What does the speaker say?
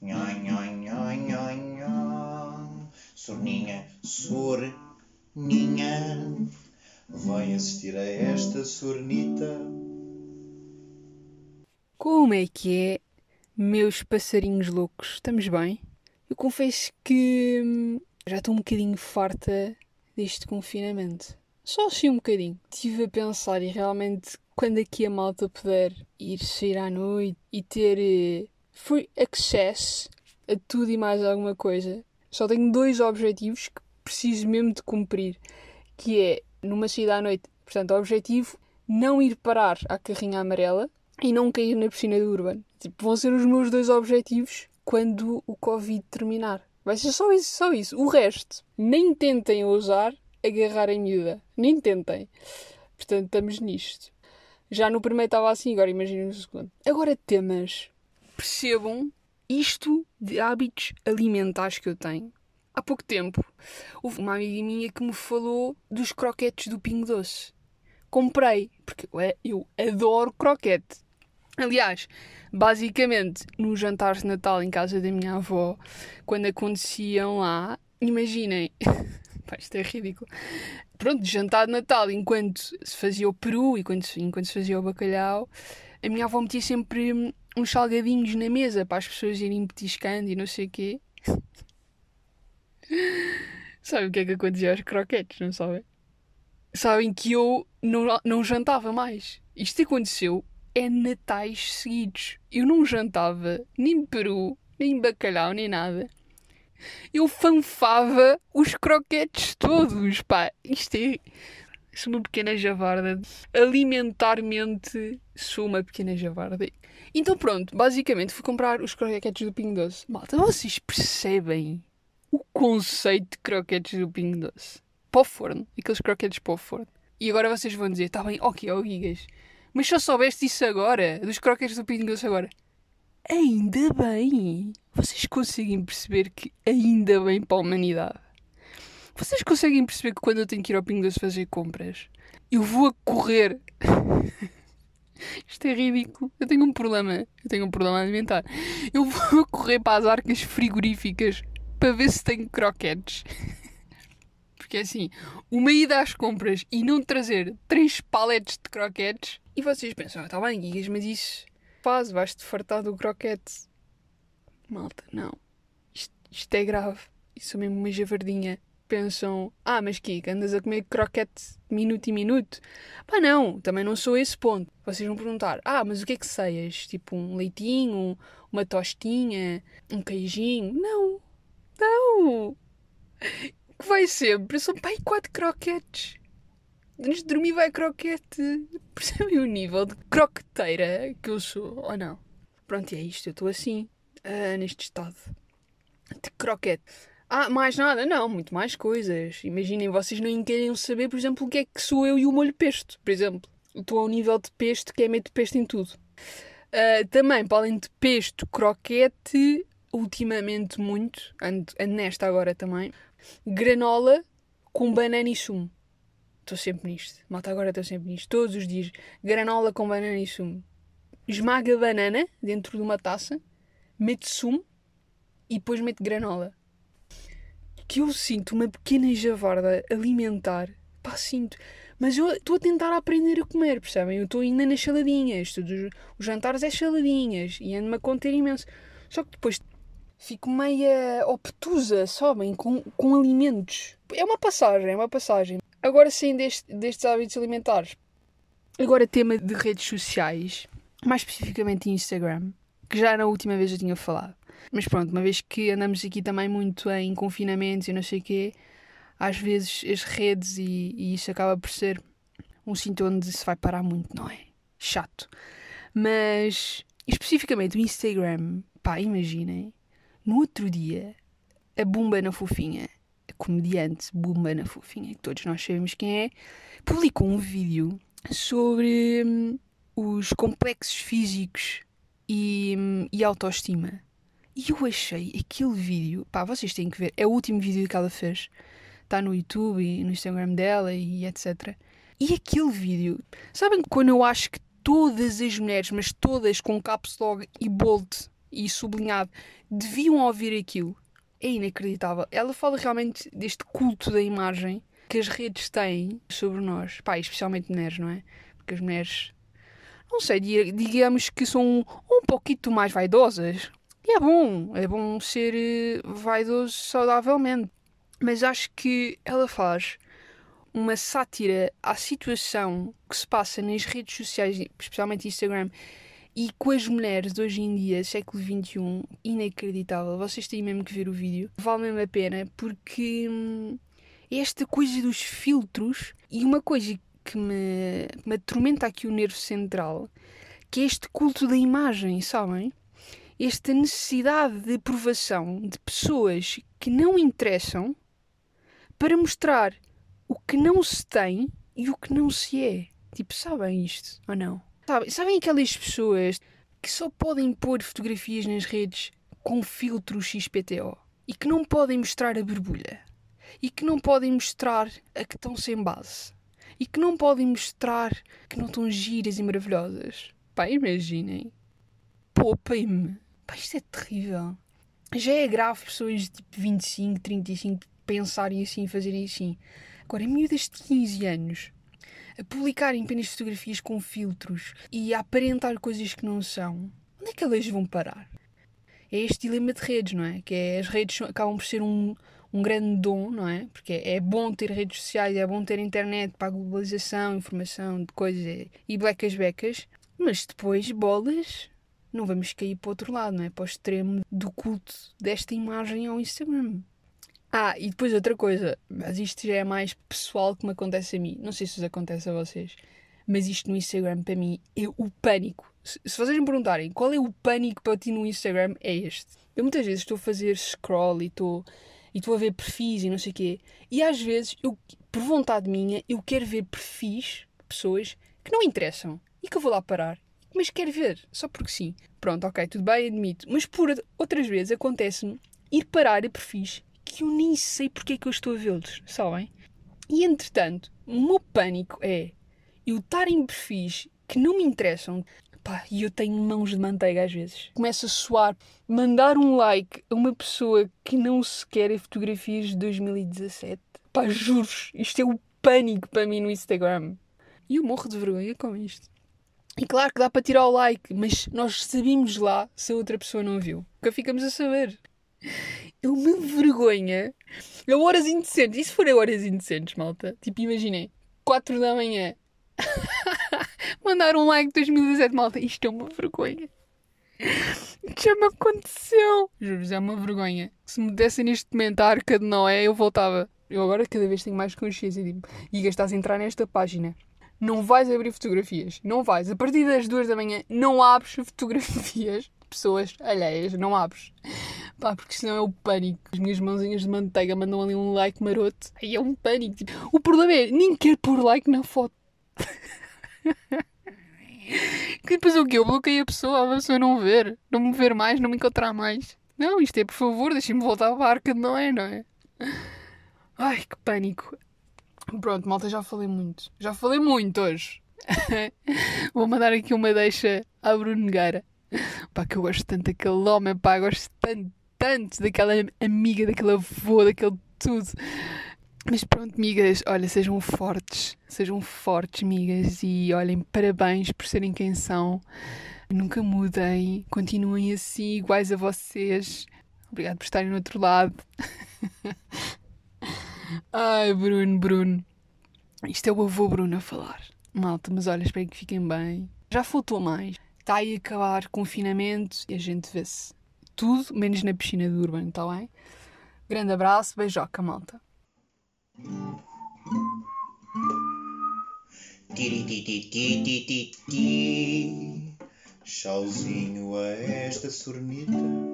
Nhoi, nhoi. Sorninha, sorninha. Vai assistir a esta. Como é que é, meus passarinhos loucos? Estamos bem? Eu confesso que hum, já estou um bocadinho farta deste confinamento. Só assim um bocadinho. Estive a pensar e realmente quando aqui a malta puder ir sair à noite e ter eh, free access a tudo e mais alguma coisa, só tenho dois objetivos que preciso mesmo de cumprir, que é numa saída à noite, portanto, o objetivo não ir parar à carrinha amarela e não cair na piscina do Urban. Tipo, vão ser os meus dois objetivos quando o Covid terminar. Vai ser só isso, só isso. O resto, nem tentem ousar agarrar a miúda. Nem tentem. Portanto, estamos nisto. Já no primeiro estava assim, agora imaginem no segundo. Agora, temas. Percebam isto de hábitos alimentares que eu tenho. Há pouco tempo, houve uma amiga minha que me falou dos croquetes do Pingo Doce. Comprei, porque eu adoro croquete. Aliás, basicamente, no jantar de Natal em casa da minha avó, quando aconteciam lá, imaginem, Pá, isto é ridículo. Pronto, jantar de Natal, enquanto se fazia o peru e enquanto, enquanto se fazia o bacalhau, a minha avó metia sempre hum, uns salgadinhos na mesa para as pessoas irem petiscando e não sei o quê. Sabem o que é que acontecia aos croquetes, não sabem? Sabem que eu não, não jantava mais. Isto aconteceu é natais seguidos. Eu não jantava nem peru, nem bacalhau, nem nada. Eu fanfava os croquetes todos, pá. Isto é... Sou uma pequena javarda. Alimentarmente sou uma pequena javarda. Então pronto, basicamente fui comprar os croquetes do Pingo Doce. Malta, vocês percebem o conceito de croquetes do Pingo Doce? O forno. Aqueles croquetes o forno. E agora vocês vão dizer, tá bem, ok, ó Gigas. Mas só soubeste isso agora? Dos croquetes do Pingo Doce agora? Ainda bem! Vocês conseguem perceber que ainda bem para a humanidade. Vocês conseguem perceber que quando eu tenho que ir ao Pingo Doce fazer compras, eu vou a correr. Isto é ridículo. Eu tenho um problema. Eu tenho um problema alimentar. Eu vou a correr para as arcas frigoríficas para ver se tenho croquetes. Porque assim, uma ida às compras e não trazer três paletes de croquetes. E vocês pensam, ah, tá bem, Guigas, mas isso faz, vais-te fartar do croquete. Malta, não. Isto, isto é grave. Isso é mesmo uma javardinha. Pensam, ah, mas que andas a comer croquete minuto e minuto? Pá, não, também não sou esse ponto. Vocês vão perguntar, ah, mas o que é que ceias? Tipo um leitinho, uma tostinha, um queijinho? Não, não. O que vai sempre são pai quatro croquetes. De dormir vai croquete. Percebem o nível de croqueteira que eu sou, ou não? Pronto, e é isto, eu estou assim uh, neste estado de croquete. Ah, mais nada? Não, muito mais coisas. Imaginem, vocês não querem saber, por exemplo, o que é que sou eu e o molho pesto, por exemplo. Estou ao nível de pesto, que é meto pesto em tudo. Uh, também, para além de pesto, croquete, ultimamente muito, ando, ando nesta agora também, granola com banana e sumo. Estou sempre nisto. Malta, agora estou sempre nisto. Todos os dias. Granola com banana e sumo. Esmaga banana dentro de uma taça mete sumo e depois mete granola. Que eu sinto uma pequena javarda alimentar. Pá, sinto. Mas eu estou a tentar aprender a comer, percebem? Eu estou ainda nas saladinhas. Tudo, os jantares é saladinhas. E ando-me a conter imenso. Só que depois fico meia obtusa, sabem? Com, com alimentos. É uma passagem, é uma passagem. Agora sim, deste, destes hábitos alimentares. Agora, tema de redes sociais. Mais especificamente Instagram que já na última vez eu tinha falado. Mas pronto, uma vez que andamos aqui também muito em confinamentos e não sei o quê, às vezes as redes e, e isso acaba por ser um sítio onde se vai parar muito, não é? Chato. Mas especificamente o Instagram, pá, imaginem, no outro dia, a Bumba na Fofinha, comediante Bumba na Fofinha, que todos nós sabemos quem é, publicou um vídeo sobre hum, os complexos físicos e, e autoestima. E eu achei aquele vídeo, pá, vocês têm que ver, é o último vídeo que ela fez. Está no YouTube e no Instagram dela e etc. E aquele vídeo, sabem quando eu acho que todas as mulheres, mas todas com caps lock e bold e sublinhado, deviam ouvir aquilo. É inacreditável. Ela fala realmente deste culto da imagem que as redes têm sobre nós. Pá, especialmente mulheres, não é? Porque as mulheres, não sei, digamos que são um, pouquinho mais vaidosas. E é bom, é bom ser eh, vaidoso saudavelmente. Mas acho que ela faz uma sátira à situação que se passa nas redes sociais, especialmente Instagram, e com as mulheres hoje em dia, século XXI, inacreditável. Vocês têm mesmo que ver o vídeo. Vale mesmo a pena porque hum, é esta coisa dos filtros e uma coisa que me, me atormenta aqui o nervo central, que é este culto da imagem, sabem? Esta necessidade de aprovação de pessoas que não interessam para mostrar o que não se tem e o que não se é. Tipo, sabem isto ou não? Sabem, sabem aquelas pessoas que só podem pôr fotografias nas redes com filtro XPTO e que não podem mostrar a borbulha e que não podem mostrar a que estão sem base e que não podem mostrar que não estão giras e maravilhosas. Pá, imaginem. Poupem-me. Pá, isto é terrível. Já é grave pessoas de tipo 25, 35 pensarem assim, fazerem assim. Agora, miúdas de 15 anos a publicarem apenas fotografias com filtros e a aparentar coisas que não são, onde é que elas vão parar? É este dilema de redes, não é? Que é, as redes acabam por ser um, um grande dom, não é? Porque é bom ter redes sociais, é bom ter internet para a globalização, informação de coisas e blecas becas, mas depois, bolas, não vamos cair para o outro lado, não é? Para o extremo do culto desta imagem ao Instagram. Ah, e depois outra coisa, mas isto já é mais pessoal que me acontece a mim. Não sei se isso acontece a vocês, mas isto no Instagram para mim é o pânico. Se, se vocês me perguntarem qual é o pânico para ti no Instagram, é este. Eu muitas vezes estou a fazer scroll e estou, e estou a ver perfis e não sei o quê, e às vezes, eu, por vontade minha, eu quero ver perfis de pessoas que não interessam e que eu vou lá parar mas quero ver, só porque sim. Pronto, ok, tudo bem, admito. Mas por outras vezes acontece-me ir parar a perfis que eu nem sei porque é que eu estou a vê-los, sabem? E entretanto, o meu pânico é eu estar em perfis que não me interessam. Pá, e eu tenho mãos de manteiga às vezes. Começa a soar, mandar um like a uma pessoa que não se quer fotografias de 2017. Pá, juro isto é o pânico para mim no Instagram. E eu morro de vergonha com isto. E claro que dá para tirar o like, mas nós sabemos lá se a outra pessoa não viu. Nunca ficamos a saber é uma vergonha. É horas indecentes. Se forem horas indecentes, malta? Tipo, imaginem, 4 da manhã. Mandar um like de 2017, malta. Isto é uma vergonha. Já me aconteceu. Juro-vos, é uma vergonha. Se me dessem neste momento a arca de Noé, eu voltava. Eu agora cada vez tenho mais consciência. Tipo, e estás a entrar nesta página. Não vais abrir fotografias. Não vais. A partir das 2 da manhã, não abres fotografias pessoas alheias. Não abres. Pá, porque senão é o pânico. As minhas mãozinhas de manteiga mandam ali um like maroto. Aí é um pânico. Tipo, o problema é, nem quero pôr like na foto. que depois o quê? Eu bloqueei a pessoa, a pessoa não ver, não me ver mais, não me encontrar mais. Não, isto é por favor, deixem-me voltar à barca, não é, não é? Ai, que pânico. Pronto, malta, já falei muito. Já falei muito hoje. Vou mandar aqui uma deixa à Bruno. Pá, que eu gosto tanto daquele homem, pá, gosto tanto tanto daquela amiga, daquele avô, daquele tudo. Mas pronto, migas, olha, sejam fortes, sejam fortes, migas, e olhem, parabéns por serem quem são. Nunca mudem, continuem assim, iguais a vocês. Obrigado por estarem no outro lado. Ai, Bruno, Bruno. Isto é o avô Bruno a falar. Malta, mas olha, espero que fiquem bem. Já faltou mais. Está aí a acabar confinamento e a gente vê-se tudo menos na piscina do Urbano, está bem? Grande abraço, beijoca, malta. Tchauzinho a esta sornita